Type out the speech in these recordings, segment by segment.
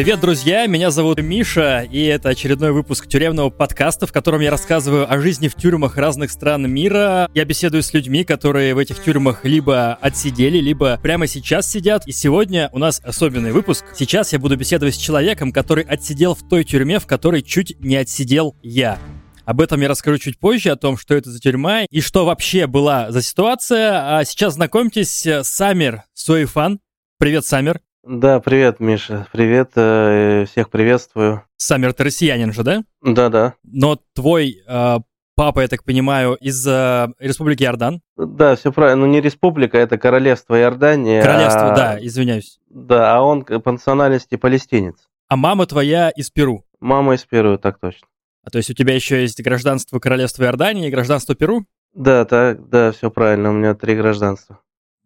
Привет, друзья! Меня зовут Миша, и это очередной выпуск тюремного подкаста, в котором я рассказываю о жизни в тюрьмах разных стран мира. Я беседую с людьми, которые в этих тюрьмах либо отсидели, либо прямо сейчас сидят. И сегодня у нас особенный выпуск. Сейчас я буду беседовать с человеком, который отсидел в той тюрьме, в которой чуть не отсидел я. Об этом я расскажу чуть позже, о том, что это за тюрьма и что вообще была за ситуация. А сейчас знакомьтесь, Самир Суэйфан. Привет, Самир. Да, привет, Миша. Привет, э, всех приветствую. Самир, ты россиянин же, да? Да, да. Но твой э, папа, я так понимаю, из э, Республики Иордан? Да, все правильно. Ну, не республика, это королевство Иордания. Королевство, а... да, извиняюсь. Да, а он по национальности палестинец. А мама твоя из Перу? Мама из Перу, так точно. А то есть у тебя еще есть гражданство Королевства Иордании и гражданство Перу? Да, так, да, все правильно. У меня три гражданства.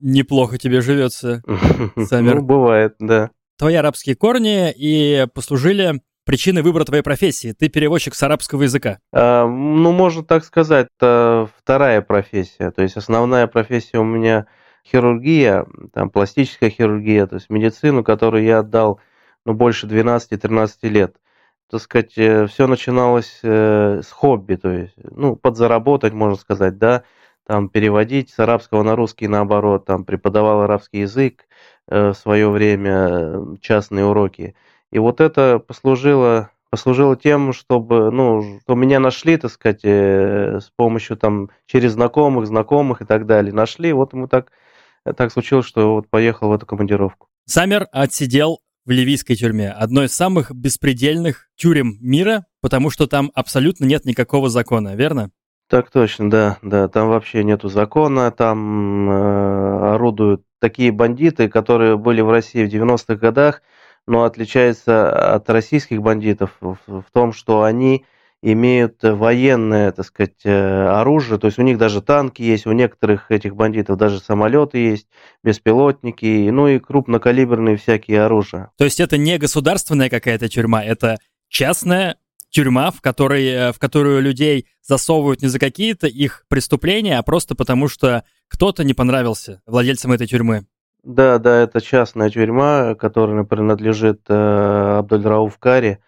Неплохо тебе живется, Самир. Ну, бывает, да. Твои арабские корни и послужили причиной выбора твоей профессии. Ты переводчик с арабского языка. А, ну, можно так сказать, это вторая профессия. То есть основная профессия у меня хирургия, там пластическая хирургия, то есть медицину, которую я отдал ну, больше 12-13 лет. Так сказать, э, все начиналось э, с хобби, то есть, ну, подзаработать, можно сказать, да, там переводить с арабского на русский наоборот, там преподавал арабский язык э, в свое время, частные уроки. И вот это послужило послужило тем, чтобы, ну, что меня нашли, так сказать, э, с помощью там через знакомых, знакомых и так далее. Нашли, вот ему так, так случилось, что вот поехал в эту командировку. Самер отсидел в ливийской тюрьме, одной из самых беспредельных тюрем мира, потому что там абсолютно нет никакого закона, верно? Так точно, да, да. Там вообще нету закона, там э, орудуют такие бандиты, которые были в России в 90-х годах, но отличаются от российских бандитов в, в том, что они имеют военное, так сказать, э, оружие, то есть у них даже танки есть, у некоторых этих бандитов даже самолеты есть, беспилотники, ну и крупнокалиберные всякие оружия. То есть это не государственная какая-то тюрьма, это частная тюрьма, в, которой, э, в которую людей засовывают не за какие-то их преступления, а просто потому, что кто-то не понравился владельцам этой тюрьмы. Да, да, это частная тюрьма, которая принадлежит э, Абдульрауф Кари,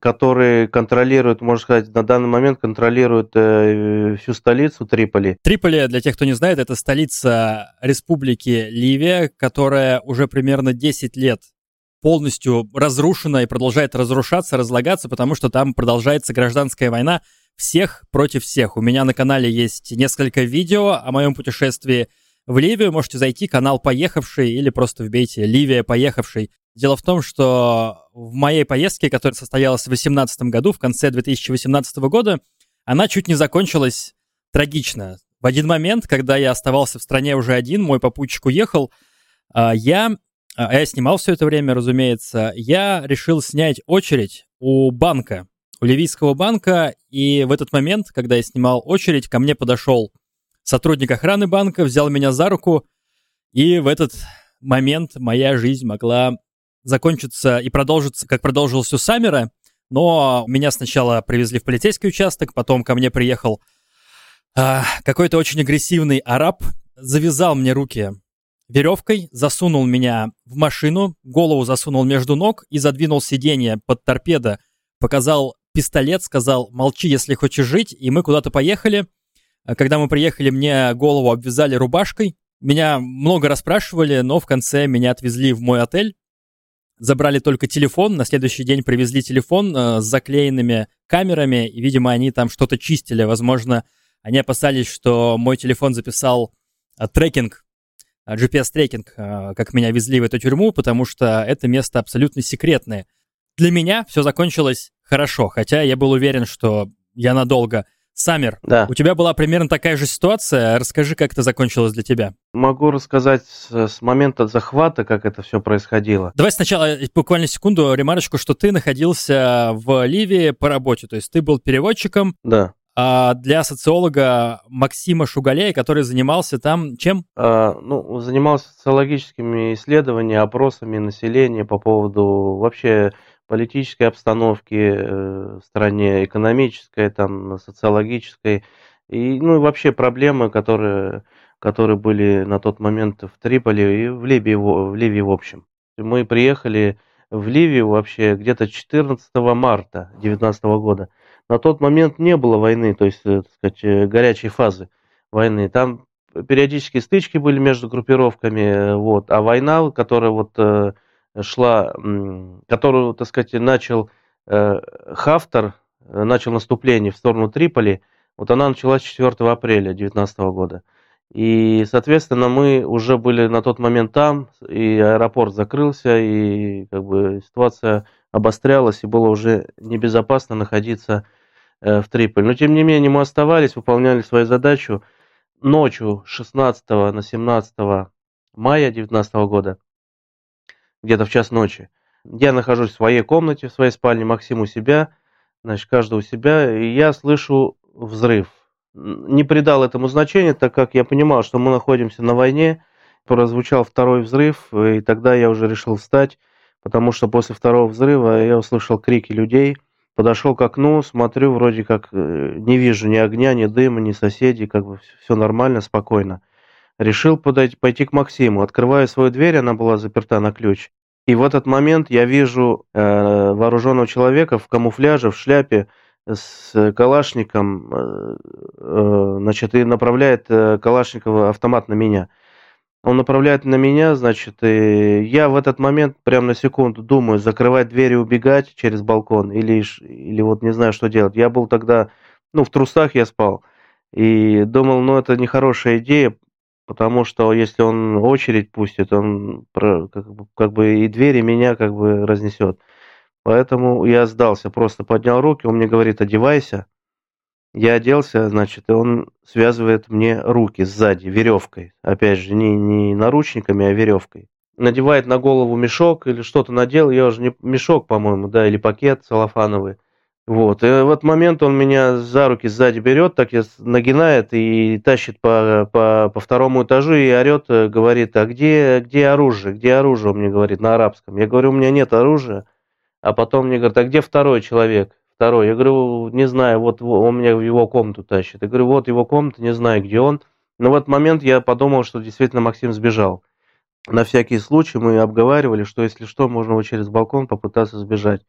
который контролирует, можно сказать, на данный момент контролирует э, всю столицу Триполи. Триполи, для тех, кто не знает, это столица республики Ливия, которая уже примерно 10 лет полностью разрушена и продолжает разрушаться, разлагаться, потому что там продолжается гражданская война всех против всех. У меня на канале есть несколько видео о моем путешествии в Ливию. Можете зайти, канал «Поехавший» или просто вбейте «Ливия поехавший». Дело в том, что в моей поездке, которая состоялась в 2018 году, в конце 2018 года, она чуть не закончилась трагично. В один момент, когда я оставался в стране уже один, мой попутчик уехал, а, я а, а я снимал все это время, разумеется, я решил снять очередь у банка, у ливийского банка, и в этот момент, когда я снимал очередь, ко мне подошел сотрудник охраны банка, взял меня за руку, и в этот момент моя жизнь могла закончиться и продолжиться, как продолжилась у Саммера, но меня сначала привезли в полицейский участок, потом ко мне приехал а, какой-то очень агрессивный араб, завязал мне руки веревкой, засунул меня в машину, голову засунул между ног и задвинул сиденье под торпедо, показал пистолет, сказал «молчи, если хочешь жить», и мы куда-то поехали. А когда мы приехали, мне голову обвязали рубашкой. Меня много расспрашивали, но в конце меня отвезли в мой отель. Забрали только телефон, на следующий день привезли телефон э, с заклеенными камерами, и, видимо, они там что-то чистили. Возможно, они опасались, что мой телефон записал э, трекинг GPS-трекинг, а, как меня везли в эту тюрьму, потому что это место абсолютно секретное. Для меня все закончилось хорошо, хотя я был уверен, что я надолго. Самер, да. у тебя была примерно такая же ситуация. Расскажи, как это закончилось для тебя. Могу рассказать с, с момента захвата, как это все происходило. Давай сначала э, буквально секунду ремарочку, что ты находился в Ливии по работе, то есть ты был переводчиком. Да. А для социолога Максима Шугалея, который занимался там чем? А, ну, занимался социологическими исследованиями, опросами населения по поводу вообще политической обстановки э, в стране, экономической, там, социологической, и, ну, и вообще проблемы, которые, которые были на тот момент в Триполи и в Ливии, в Ливии в общем. Мы приехали в Ливию вообще где-то 14 марта 2019 года. На тот момент не было войны, то есть, э, так сказать, э, горячей фазы войны. Там периодически стычки были между группировками, вот, а война, которая вот шла, которую, так сказать, начал Хафтер, начал наступление в сторону Триполи, вот она началась 4 апреля 2019 года. И, соответственно, мы уже были на тот момент там, и аэропорт закрылся, и как бы ситуация обострялась, и было уже небезопасно находиться э, в Триполи. Но, тем не менее, мы оставались, выполняли свою задачу. Ночью 16 на 17 мая 2019 года, где-то в час ночи, я нахожусь в своей комнате, в своей спальне, Максим у себя, значит, каждый у себя, и я слышу взрыв не придал этому значения, так как я понимал, что мы находимся на войне. Прозвучал второй взрыв, и тогда я уже решил встать, потому что после второго взрыва я услышал крики людей. Подошел к окну, смотрю, вроде как э, не вижу ни огня, ни дыма, ни соседей, как бы все нормально, спокойно. Решил подойти, пойти к Максиму. Открываю свою дверь, она была заперта на ключ. И в этот момент я вижу э, вооруженного человека в камуфляже, в шляпе, с Калашником, э, э, значит, и направляет э, Калашникова автомат на меня. Он направляет на меня, значит, и я в этот момент прямо на секунду думаю, закрывать дверь и убегать через балкон или, или вот не знаю, что делать. Я был тогда, ну, в трусах я спал, и думал, ну, это нехорошая идея, потому что если он очередь пустит, он как бы, как бы и двери меня как бы разнесет. Поэтому я сдался, просто поднял руки, он мне говорит, одевайся. Я оделся, значит, и он связывает мне руки сзади веревкой. Опять же, не, не наручниками, а веревкой. Надевает на голову мешок или что-то надел, я уже не мешок, по-моему, да, или пакет целлофановый. Вот, и в этот момент он меня за руки сзади берет, так я нагинает и тащит по, по, по второму этажу и орет, э, говорит, а где, где оружие, где оружие, он мне говорит на арабском. Я говорю, у меня нет оружия. А потом мне говорят, а где второй человек? Второй. Я говорю, не знаю, вот он меня в его комнату тащит. Я говорю, вот его комната, не знаю, где он. Но в этот момент я подумал, что действительно Максим сбежал. На всякий случай мы обговаривали, что если что, можно его через балкон попытаться сбежать.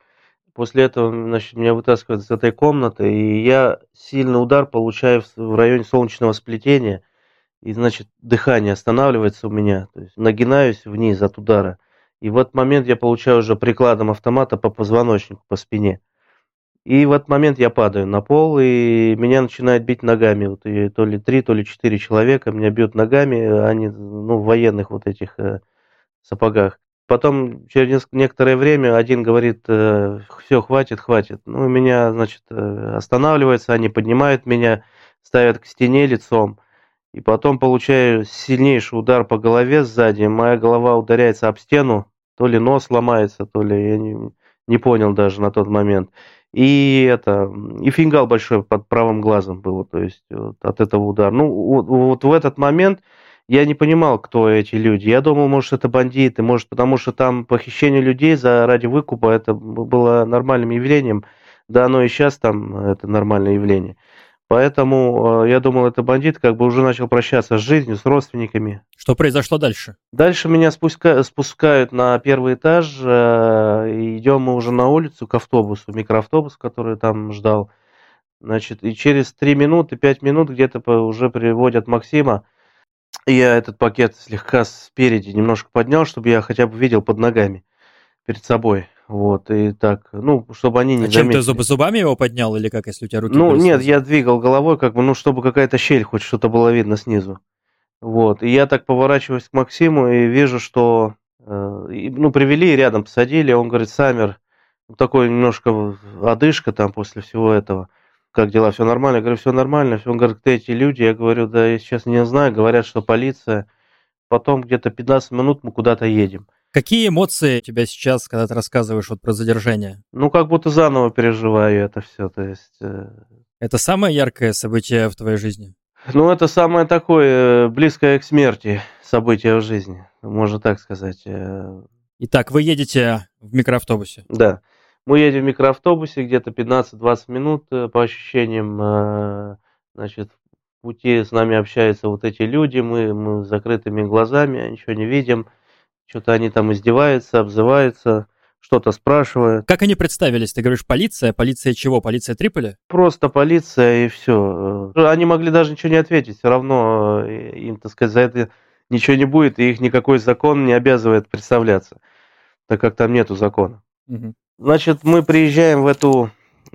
После этого значит, меня вытаскивают из этой комнаты, и я сильный удар получаю в районе солнечного сплетения, и, значит, дыхание останавливается у меня, то есть нагинаюсь вниз от удара. И в этот момент я получаю уже прикладом автомата по позвоночнику, по спине. И в этот момент я падаю на пол, и меня начинают бить ногами. Вот, и то ли три, то ли четыре человека меня бьют ногами, они ну, в военных вот этих э, сапогах. Потом через некоторое время один говорит, э, все, хватит, хватит. Ну, меня, значит, э, останавливается, они поднимают меня, ставят к стене лицом. И потом получаю сильнейший удар по голове сзади. Моя голова ударяется об стену, то ли нос ломается, то ли я не, не понял даже на тот момент. И это, и фингал большой под правым глазом было, то есть вот, от этого удара. Ну, вот, вот в этот момент я не понимал, кто эти люди. Я думал, может, это бандиты, может, потому что там похищение людей за ради выкупа, это было нормальным явлением. Да, оно и сейчас там это нормальное явление. Поэтому э, я думал, это бандит как бы уже начал прощаться с жизнью, с родственниками. Что произошло дальше? Дальше меня спуска... спускают на первый этаж, э, идем мы уже на улицу к автобусу, микроавтобус, который там ждал. Значит, и через 3 минуты, 5 минут где-то уже приводят Максима. Я этот пакет слегка спереди немножко поднял, чтобы я хотя бы видел под ногами перед собой. Вот, и так, ну, чтобы они не а чем ты зуб, зубами его поднял или как, если у тебя руки Ну, нет, я двигал головой, как бы, ну, чтобы какая-то щель, хоть что-то было видно снизу. Вот, и я так поворачиваюсь к Максиму и вижу, что, э, ну, привели рядом, посадили, он говорит, Самер, такой немножко одышка там после всего этого, как дела, все нормально? Я говорю, все нормально. Он говорит, кто эти люди? Я говорю, да я сейчас не знаю, говорят, что полиция. Потом где-то 15 минут мы куда-то едем. Какие эмоции у тебя сейчас, когда ты рассказываешь вот про задержание? Ну, как будто заново переживаю это все, то есть... Э... Это самое яркое событие в твоей жизни? Ну, это самое такое близкое к смерти событие в жизни, можно так сказать. Э. Итак, вы едете в микроавтобусе? Да. Мы едем в микроавтобусе где-то 15-20 минут, э, по ощущениям, э, значит, в пути с нами общаются вот эти люди, мы, мы с закрытыми глазами, ничего не видим, что-то они там издеваются, обзываются, что-то спрашивают. Как они представились? Ты говоришь, полиция? Полиция чего? Полиция Триполи? Просто полиция и все. Они могли даже ничего не ответить, все равно э, им, так сказать, за это ничего не будет, и их никакой закон не обязывает представляться, так как там нету закона. Угу. Значит, мы приезжаем в эту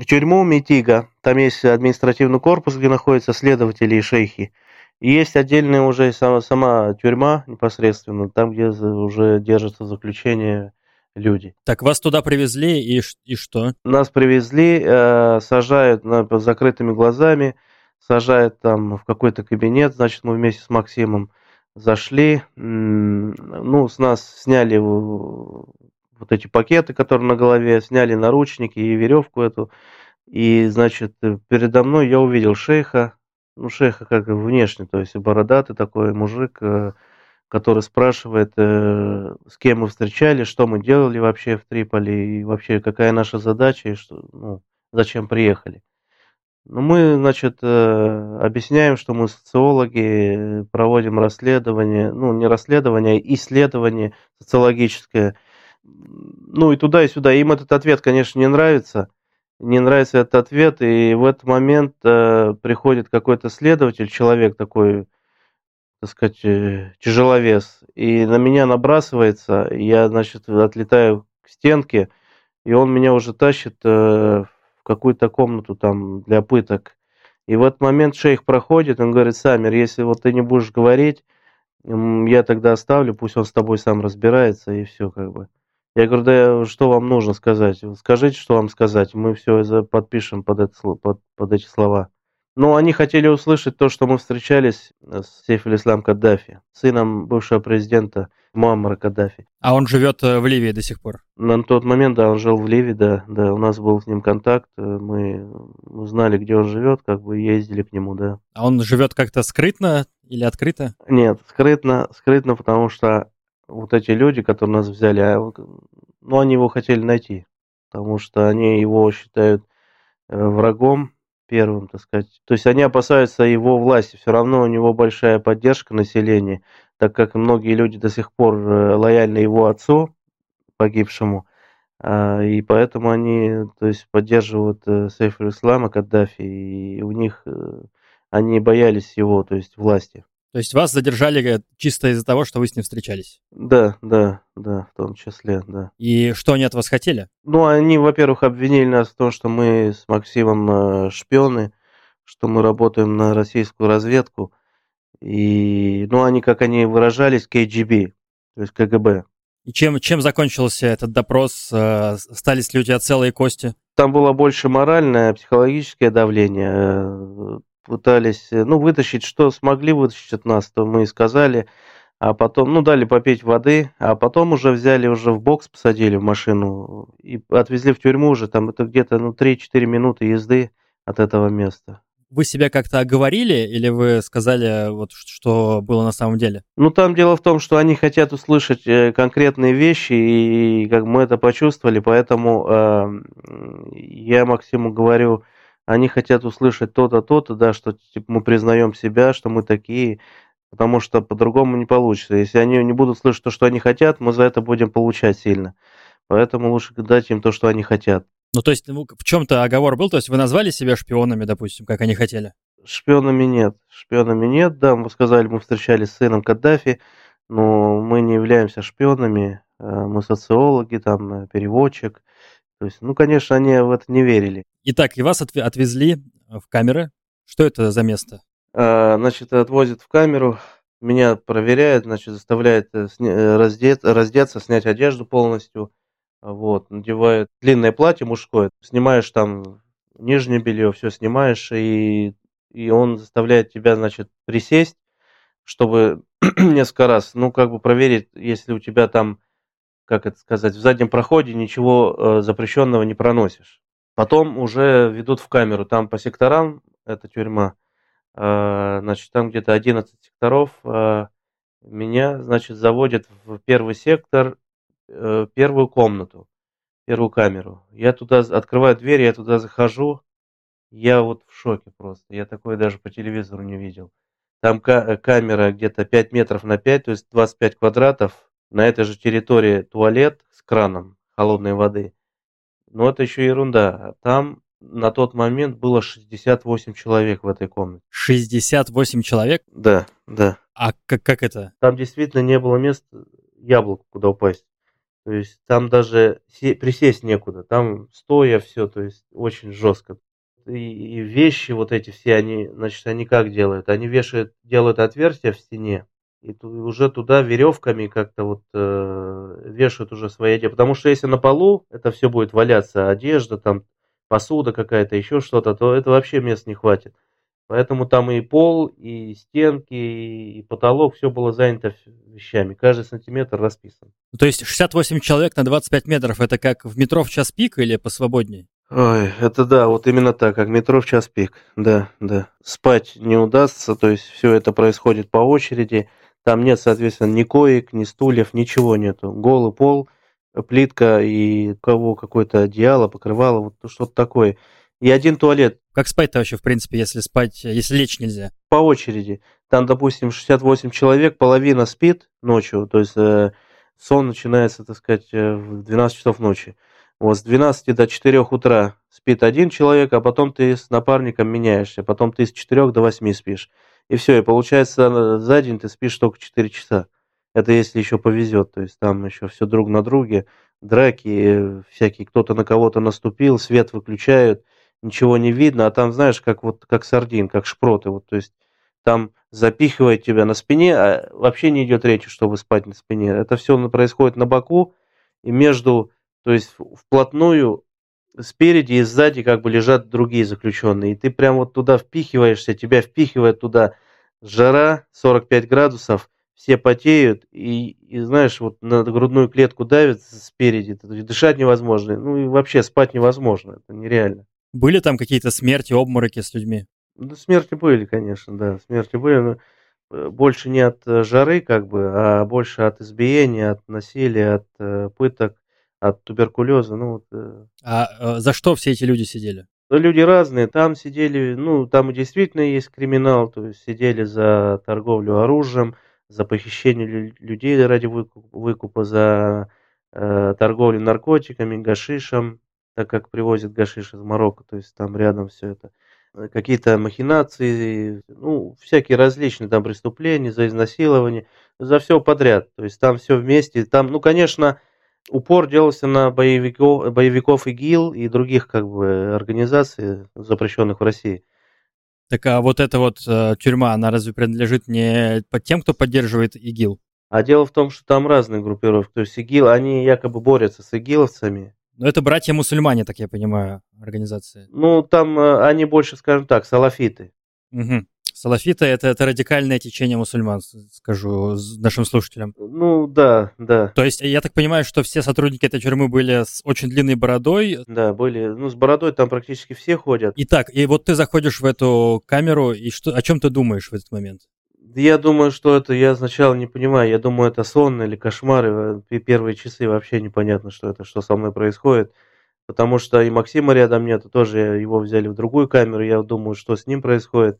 тюрьму Митига, там есть административный корпус, где находятся следователи и шейхи. И есть отдельная уже сама, сама тюрьма непосредственно, там, где уже держатся заключение люди. Так вас туда привезли и, и что? Нас привезли, э, сажают на, под закрытыми глазами, сажают там в какой-то кабинет, значит, мы вместе с Максимом зашли, ну, с нас сняли вот эти пакеты, которые на голове, сняли наручники и веревку эту, и, значит, передо мной я увидел шейха, ну, шейха как внешне, то есть бородатый такой мужик, э, который спрашивает, э, с кем мы встречались, что мы делали вообще в Триполи, и вообще какая наша задача, и что, ну, зачем приехали. Ну, мы, значит, э, объясняем, что мы социологи, проводим расследование, ну, не расследование, а исследование социологическое. Ну, и туда, и сюда. Им этот ответ, конечно, не нравится. Не нравится этот ответ, и в этот момент э, приходит какой-то следователь, человек такой, так сказать, э, тяжеловес, и на меня набрасывается, я, значит, отлетаю к стенке, и он меня уже тащит в какую-то комнату там для пыток. И в этот момент шейх проходит, он говорит, Самир, если вот ты не будешь говорить, я тогда оставлю, пусть он с тобой сам разбирается, и все как бы. Я говорю, да что вам нужно сказать? Скажите, что вам сказать, мы все подпишем под, это, под, под эти слова. Но они хотели услышать то, что мы встречались с Сейф Ислам Каддафи, сыном бывшего президента Муаммара Каддафи. А он живет э, в Ливии до сих пор? На тот момент, да, он жил в Ливии, да, да, у нас был с ним контакт, э, мы узнали, где он живет, как бы ездили к нему, да. А он живет как-то скрытно или открыто? Нет, скрытно, скрытно, потому что вот эти люди, которые нас взяли, а, ну, они его хотели найти, потому что они его считают э, врагом первым, так сказать. То есть они опасаются его власти, все равно у него большая поддержка населения, так как многие люди до сих пор э, лояльны его отцу, погибшему, а, и поэтому они то есть, поддерживают э, Сейф Ислама Каддафи, и у них они боялись его, то есть власти. То есть вас задержали чисто из-за того, что вы с ним встречались? Да, да, да, в том числе, да. И что они от вас хотели? Ну, они, во-первых, обвинили нас в том, что мы с Максимом шпионы, что мы работаем на российскую разведку, и, ну, они, как они выражались, КГБ, то есть КГБ. И чем, чем закончился этот допрос? Э, остались ли у тебя целые кости? Там было больше моральное, психологическое давление. Э, пытались, э, ну, вытащить, что смогли вытащить от нас, то мы и сказали. А потом, ну, дали попить воды, а потом уже взяли, уже в бокс посадили в машину и отвезли в тюрьму уже. Там это где-то, ну, 3-4 минуты езды от этого места вы себя как-то оговорили или вы сказали, вот, что было на самом деле? Ну, там дело в том, что они хотят услышать э, конкретные вещи, и как мы это почувствовали, поэтому э, я Максиму говорю, они хотят услышать то-то, то-то, да, что типа, мы признаем себя, что мы такие, потому что по-другому не получится. Если они не будут слышать то, что они хотят, мы за это будем получать сильно. Поэтому лучше дать им то, что они хотят. Ну, то есть ну, в чем-то оговор был? То есть вы назвали себя шпионами, допустим, как они хотели? Шпионами нет. Шпионами нет, да. Мы сказали, мы встречались с сыном Каддафи, но мы не являемся шпионами. Э, мы социологи, там, э, переводчик. То есть, ну, конечно, они в это не верили. Итак, и вас отвезли в камеры. Что это за место? А, значит, отвозят в камеру, меня проверяют, значит, заставляют раздет, раздеться, снять одежду полностью вот, надевает длинное платье мужское, снимаешь там нижнее белье, все снимаешь, и, и он заставляет тебя, значит, присесть, чтобы несколько раз, ну, как бы проверить, если у тебя там, как это сказать, в заднем проходе ничего э, запрещенного не проносишь. Потом уже ведут в камеру, там по секторам, это тюрьма, э, значит, там где-то 11 секторов, э, меня, значит, заводят в первый сектор, первую комнату, первую камеру. Я туда открываю дверь, я туда захожу. Я вот в шоке просто. Я такое даже по телевизору не видел. Там камера где-то 5 метров на 5, то есть 25 квадратов. На этой же территории туалет с краном холодной воды. Но это еще ерунда. Там на тот момент было 68 человек в этой комнате. 68 человек? Да, да. А как, как это? Там действительно не было места яблоку, куда упасть. То есть там даже присесть некуда, там стоя все, то есть очень жестко. И, и вещи вот эти все, они, значит, они как делают? Они вешают, делают отверстия в стене, и уже туда веревками как-то вот э, вешают уже свои одежды. Потому что если на полу это все будет валяться, одежда, там посуда какая-то, еще что-то, то это вообще мест не хватит. Поэтому там и пол, и стенки, и потолок, все было занято вещами. Каждый сантиметр расписан. То есть 68 человек на 25 метров, это как в метро в час пик или посвободнее? Ой, это да, вот именно так, как метро в час пик. Да, да. Спать не удастся, то есть все это происходит по очереди. Там нет, соответственно, ни коек, ни стульев, ничего нету. Голый пол, плитка и кого какое-то одеяло, покрывало, вот что-то такое. И один туалет. Как спать-то вообще, в принципе, если спать, если лечь нельзя? По очереди. Там, допустим, 68 человек, половина спит ночью, то есть э, сон начинается, так сказать, э, в 12 часов ночи. Вот с 12 до 4 утра спит один человек, а потом ты с напарником меняешься, потом ты с 4 до 8 спишь. И все, и получается за день ты спишь только 4 часа. Это если еще повезет, то есть там еще все друг на друге, драки всякие, кто-то на кого-то наступил, свет выключают, ничего не видно, а там, знаешь, как вот как сардин, как шпроты, вот, то есть там запихивает тебя на спине, а вообще не идет речи, чтобы спать на спине. Это все происходит на боку, и между, то есть вплотную спереди и сзади как бы лежат другие заключенные. И ты прям вот туда впихиваешься, тебя впихивает туда жара, 45 градусов, все потеют, и, и знаешь, вот на грудную клетку давит спереди, дышать невозможно, ну и вообще спать невозможно, это нереально. Были там какие-то смерти, обмороки с людьми? Ну, смерти были, конечно, да, смерти были, но э, больше не от э, жары, как бы, а больше от избиения, от насилия, от э, пыток, от туберкулеза. Ну, вот, э. А э, за что все эти люди сидели? Люди разные. Там сидели, ну, там действительно есть криминал, то есть сидели за торговлю оружием, за похищение людей ради выкупа, за э, торговлю наркотиками, гашишем, так как привозят гашиш из Марокко, то есть там рядом все это. Э, какие-то махинации, ну, всякие различные там преступления, за изнасилование, за все подряд. То есть там все вместе. Там, ну, конечно, упор делался на боевиков, боевиков ИГИЛ и других как бы организаций, запрещенных в России. Так а вот эта вот э, тюрьма, она разве принадлежит не под тем, кто поддерживает ИГИЛ? А дело в том, что там разные группировки. То есть ИГИЛ, они якобы борются с ИГИЛовцами. Но это братья-мусульмане, так я понимаю, организация. Ну, там э, они больше, скажем так, салафиты. Угу. Салафиты это, это радикальное течение мусульман, скажу нашим слушателям. Ну да, да. То есть я так понимаю, что все сотрудники этой тюрьмы были с очень длинной бородой. Да, были. Ну, с бородой там практически все ходят. Итак, и вот ты заходишь в эту камеру, и что, о чем ты думаешь в этот момент? Я думаю, что это, я сначала не понимаю, я думаю, это сон или кошмары. Первые часы вообще непонятно, что это, что со мной происходит. Потому что и Максима рядом нет, тоже его взяли в другую камеру, я думаю, что с ним происходит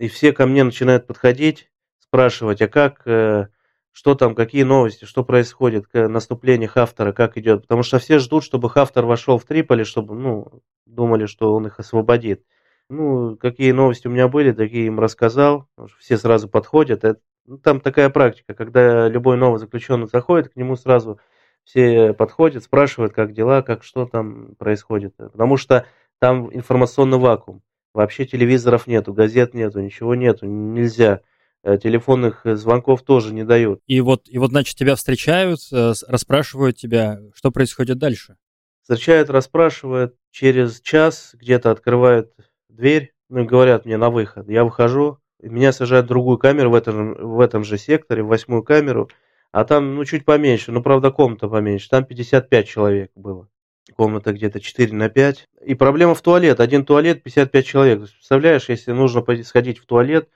и все ко мне начинают подходить, спрашивать, а как, э, что там, какие новости, что происходит, наступление Хафтера, как идет. Потому что все ждут, чтобы Хафтер вошел в Триполи, чтобы, ну, думали, что он их освободит. Ну, какие новости у меня были, такие им рассказал. Все сразу подходят. Это, ну, там такая практика, когда любой новый заключенный заходит, к нему сразу все подходят, спрашивают, как дела, как что там происходит. Потому что там информационный вакуум. Вообще телевизоров нету, газет нету, ничего нету, нельзя. Э, телефонных э, звонков тоже не дают. И вот, и вот, значит, тебя встречают, э, расспрашивают тебя, что происходит дальше? Встречают, расспрашивают, через час где-то открывают дверь, ну и говорят мне на выход. Я выхожу, меня сажают в другую камеру в этом, в этом же секторе, в восьмую камеру, а там, ну, чуть поменьше, ну, правда, комната поменьше, там 55 человек было комната где-то 4 на 5. И проблема в туалет. Один туалет 55 человек. Представляешь, если нужно сходить в туалет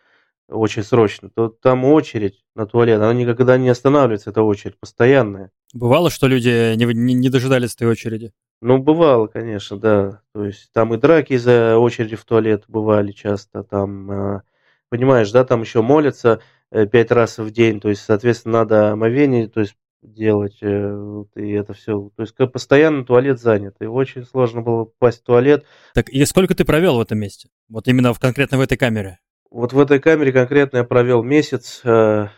очень срочно, то там очередь на туалет. Она никогда не останавливается, эта очередь, постоянная. Бывало, что люди не, не, не дожидались этой очереди? Ну, бывало, конечно, да. То есть там и драки за очереди в туалет бывали часто. Там, а, понимаешь, да, там еще молятся э, пять раз в день. То есть, соответственно, надо омовение, то есть делать, э, и это все. То есть постоянно туалет занят, и очень сложно было попасть в туалет. Так и сколько ты провел в этом месте? Вот именно в, конкретно в этой камере? Вот в этой камере конкретно я провел месяц, э,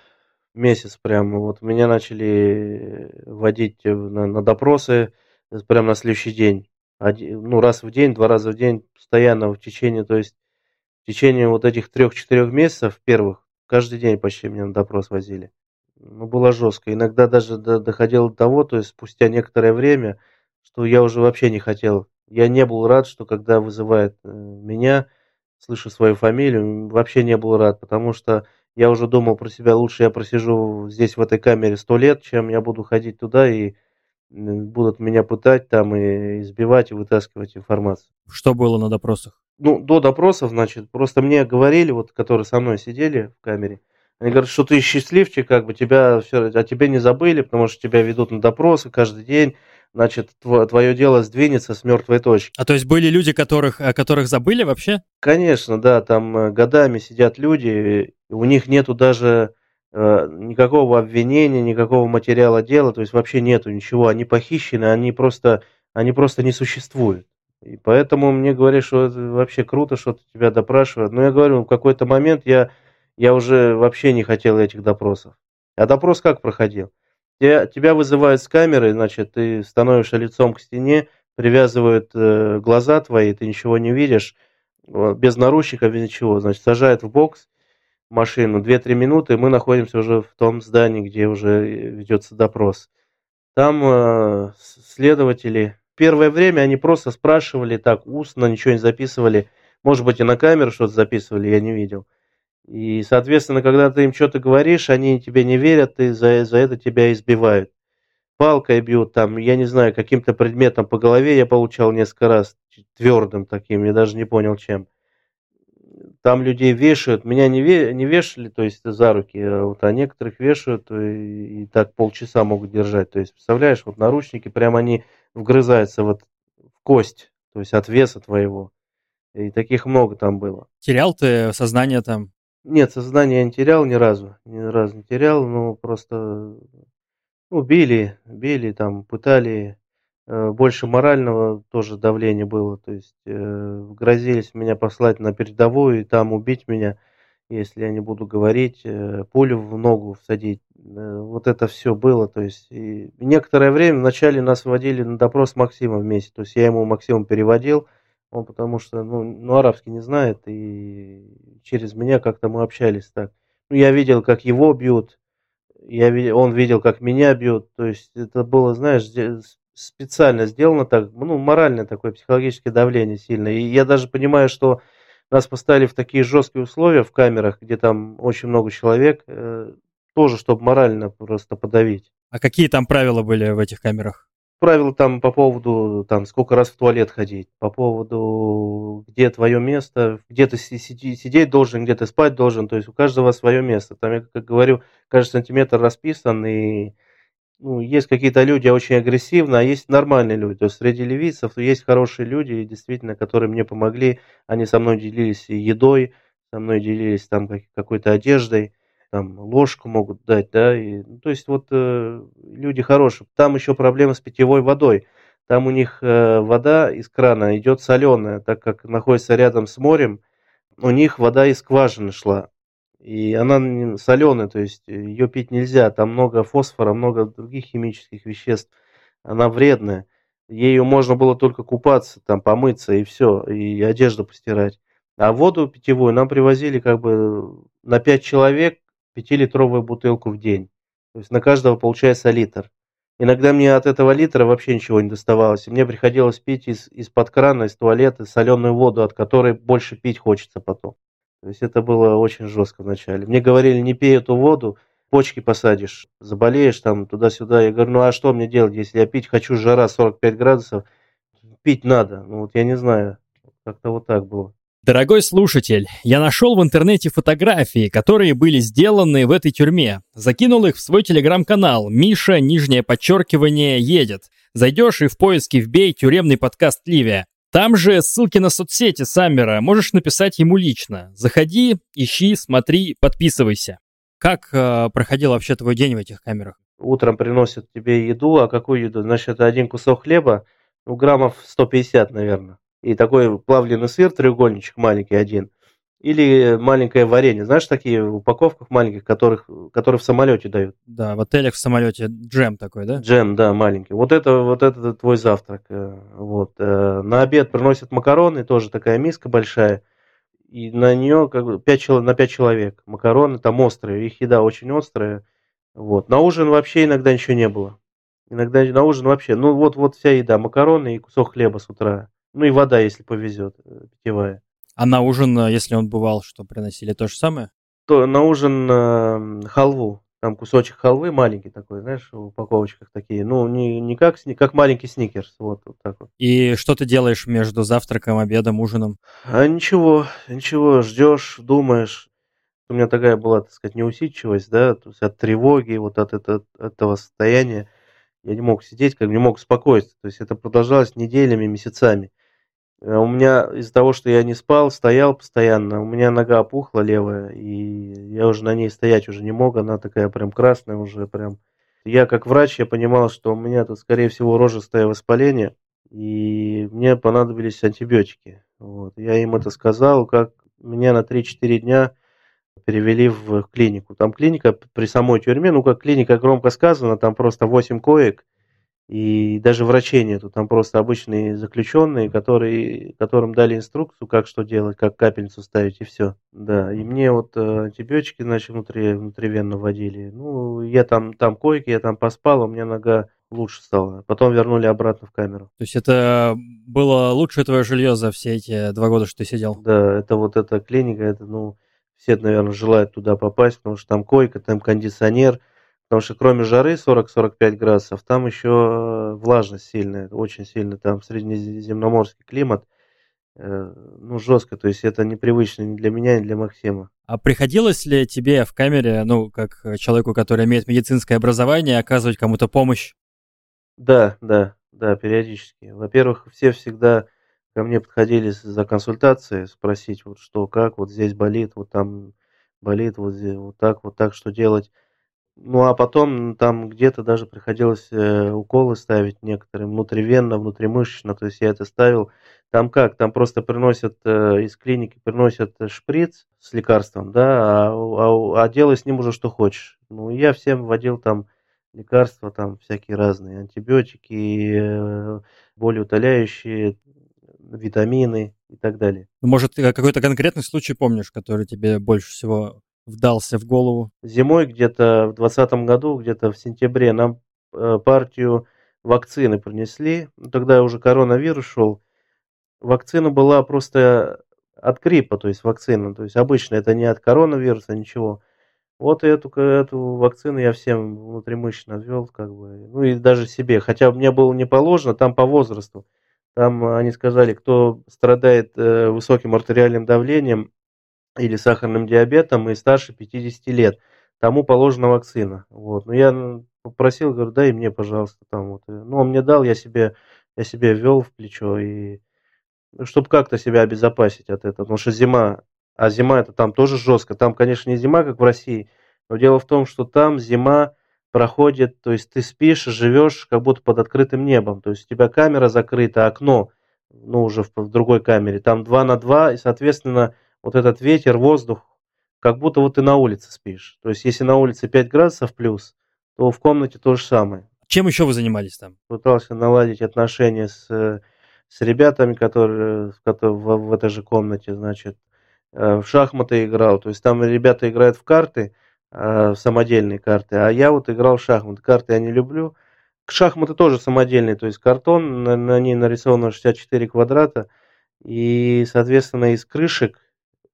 месяц прямо. Вот меня начали водить на, на допросы прямо на следующий день. Один, ну, раз в день, два раза в день, постоянно в течение, то есть в течение вот этих трех-четырех месяцев первых, каждый день почти меня на допрос возили ну, было жестко. Иногда даже доходило до того, то есть спустя некоторое время, что я уже вообще не хотел. Я не был рад, что когда вызывает э, меня, слышу свою фамилию, вообще не был рад, потому что я уже думал про себя, лучше я просижу здесь в этой камере сто лет, чем я буду ходить туда и будут меня пытать там и избивать и вытаскивать информацию. Что было на допросах? Ну, до допросов, значит, просто мне говорили, вот, которые со мной сидели в камере, они говорят, что ты счастливчик, как бы тебя все, о тебе не забыли, потому что тебя ведут на допросы каждый день, значит, твое дело сдвинется с мертвой точки. А то есть были люди, которых, о которых забыли вообще? Конечно, да, там э, годами сидят люди, у них нету даже э, никакого обвинения, никакого материала дела, то есть вообще нету ничего, они похищены, они просто, они просто не существуют. И поэтому мне говорят, что это вообще круто, что тебя допрашивают. Но я говорю, в какой-то момент я я уже вообще не хотел этих допросов. А допрос как проходил? Тебя, вызывают с камеры, значит, ты становишься лицом к стене, привязывают э, глаза твои, ты ничего не видишь, без наручников, без ничего. Значит, сажают в бокс машину 2-3 минуты, и мы находимся уже в том здании, где уже ведется допрос. Там э, следователи, первое время они просто спрашивали так устно, ничего не записывали. Может быть, и на камеру что-то записывали, я не видел. И, соответственно, когда ты им что-то говоришь, они тебе не верят, и за, за это тебя избивают. Палкой бьют, там, я не знаю, каким-то предметом по голове я получал несколько раз, твердым таким, я даже не понял чем. Там людей вешают, меня не, ве, не вешали, то есть за руки, а, вот, а некоторых вешают и, и так полчаса могут держать. То есть, представляешь, вот наручники, прям они вгрызаются вот в кость, то есть от веса твоего. И таких много там было. Терял ты сознание там? Нет, сознание я не терял ни разу. Ни разу не терял, но просто ну, били, били, там, пытали. Э, больше морального тоже давления было. То есть э, грозились меня послать на передовую и там убить меня, если я не буду говорить, э, пулю в ногу всадить. Э, вот это все было. То есть и некоторое время вначале нас водили на допрос Максима вместе. То есть я ему Максиму переводил, он потому что, ну, ну, арабский не знает, и через меня как-то мы общались так. Ну, я видел, как его бьют, я видел, он видел, как меня бьют. То есть это было, знаешь, специально сделано так, ну, моральное такое психологическое давление сильное. И я даже понимаю, что нас поставили в такие жесткие условия в камерах, где там очень много человек, э, тоже, чтобы морально просто подавить. А какие там правила были в этих камерах? Правила там по поводу, там, сколько раз в туалет ходить, по поводу, где твое место, где ты сидеть, должен, где ты спать должен, то есть у каждого свое место. Там, я как говорю, каждый сантиметр расписан, и ну, есть какие-то люди очень агрессивные, а есть нормальные люди. То есть среди ливийцев есть хорошие люди, действительно, которые мне помогли. Они со мной делились едой, со мной делились там какой-то одеждой там ложку могут дать, да, и, ну, то есть вот э, люди хорошие. Там еще проблема с питьевой водой. Там у них э, вода из крана идет соленая, так как находится рядом с морем, у них вода из скважины шла. И она соленая, то есть ее пить нельзя. Там много фосфора, много других химических веществ. Она вредная. Ею можно было только купаться, там помыться и все, и одежду постирать. А воду питьевую нам привозили как бы на 5 человек, пятилитровую бутылку в день. То есть на каждого получается литр. Иногда мне от этого литра вообще ничего не доставалось. Мне приходилось пить из, из-под крана, из туалета соленую воду, от которой больше пить хочется потом. То есть это было очень жестко вначале. Мне говорили, не пей эту воду, почки посадишь, заболеешь там туда-сюда. Я говорю, ну а что мне делать, если я пить хочу, жара 45 градусов, пить надо. Ну вот я не знаю, как-то вот так было. Дорогой слушатель, я нашел в интернете фотографии, которые были сделаны в этой тюрьме. Закинул их в свой телеграм-канал «Миша, нижнее подчеркивание, едет». Зайдешь и в поиске вбей тюремный подкаст Ливия. Там же ссылки на соцсети Саммера, можешь написать ему лично. Заходи, ищи, смотри, подписывайся. Как э, проходил вообще твой день в этих камерах? утром приносят тебе еду, а какую еду? Значит, один кусок хлеба, ну, граммов 150, наверное. И такой плавленый сыр, треугольничек маленький один. Или маленькое варенье. Знаешь, такие в упаковках маленьких, которых, которые в самолете дают. Да, в отелях в самолете джем такой, да? Джем, да, маленький. Вот это вот это твой завтрак. Э, вот. Э, на обед приносят макароны, тоже такая миска большая. И на нее как бы 5, на 5 человек. Макароны там острые, их еда очень острая. Вот. На ужин вообще иногда ничего не было. Иногда на ужин вообще. Ну вот, вот вся еда. Макароны и кусок хлеба с утра. Ну и вода, если повезет, э, питьевая. А на ужин, э, если он бывал, что приносили то же самое? То на ужин э, халву. Там кусочек халвы маленький такой, знаешь, в упаковочках такие. Ну, не, не как, как маленький сникерс, вот, вот так вот. И что ты делаешь между завтраком, обедом, ужином? А ничего, ничего, ждешь, думаешь. У меня такая была, так сказать, неусидчивость, да, то есть от тревоги, вот от, это, от этого состояния. Я не мог сидеть, как не мог успокоиться. То есть это продолжалось неделями, месяцами. Э, у меня из-за того, что я не спал, стоял постоянно, у меня нога опухла левая, и я уже на ней стоять уже не мог, она такая прям красная уже прям. Я как врач, я понимал, что у меня тут, скорее всего, рожистое воспаление, и мне понадобились антибиотики. Вот. Я им это сказал, как меня на 3-4 дня перевели в клинику. Там клиника при самой тюрьме, ну как клиника громко сказано, там просто 8 коек, и даже врачей нету, там просто обычные заключенные, которые, которым дали инструкцию, как что делать, как капельницу ставить и все. Да, и мне вот э, антибиотики, значит, внутри, внутривенно вводили. Ну, я там, там койки, я там поспал, у меня нога лучше стала. Потом вернули обратно в камеру. То есть это было лучшее твое жилье за все эти два года, что ты сидел? Да, это вот эта клиника, это, ну, все, наверное, желают туда попасть, потому что там койка, там кондиционер – Потому что кроме жары 40-45 градусов, там еще э, влажность сильная, очень сильно. Там среднеземноморский климат, э, ну, жестко. То есть это непривычно ни для меня, ни для Максима. А приходилось ли тебе в камере, ну, как человеку, который имеет медицинское образование, оказывать кому-то помощь? Да, да, да, периодически. Во-первых, все всегда ко мне подходили за консультацией, спросить, вот что, как, вот здесь болит, вот там болит, вот здесь, вот так, вот так, что делать. Ну, а потом там где-то даже приходилось э, уколы ставить некоторые, внутривенно, внутримышечно, то есть я это ставил. Там как, там просто приносят э, из клиники, приносят шприц с лекарством, да, а, а, а делай с ним уже что хочешь. Ну, я всем вводил там лекарства, там всякие разные, антибиотики, э, болеутоляющие, витамины и так далее. Ну, может, какой-то конкретный случай помнишь, который тебе больше всего вдался в голову? Зимой где-то в 2020 году, где-то в сентябре, нам э, партию вакцины принесли. Тогда уже коронавирус шел. Вакцина была просто от гриппа, то есть вакцина. То есть обычно это не от коронавируса, ничего. Вот эту, эту вакцину я всем внутримышечно ввел, как бы, ну и даже себе. Хотя мне было не положено, там по возрасту. Там они сказали, кто страдает э, высоким артериальным давлением, или сахарным диабетом и старше 50 лет. Тому положена вакцина. Вот. Но я попросил, говорю, дай мне, пожалуйста, там вот. Ну, он мне дал, я себе, я себе ввел в плечо, и ну, чтобы как-то себя обезопасить от этого. Потому что зима, а зима это там тоже жестко. Там, конечно, не зима, как в России, но дело в том, что там зима проходит, то есть ты спишь, живешь как будто под открытым небом. То есть у тебя камера закрыта, окно, ну, уже в, в другой камере. Там 2 на 2, и, соответственно, вот этот ветер, воздух, как будто вот ты на улице спишь. То есть, если на улице 5 градусов плюс, то в комнате то же самое. Чем еще вы занимались там? Пытался наладить отношения с, с ребятами, которые, которые в, в этой же комнате, значит, э, в шахматы играл. То есть там ребята играют в карты, э, в самодельные карты, а я вот играл в шахматы. Карты я не люблю. Шахматы тоже самодельные, то есть картон, на, на ней нарисовано 64 квадрата, и, соответственно, из крышек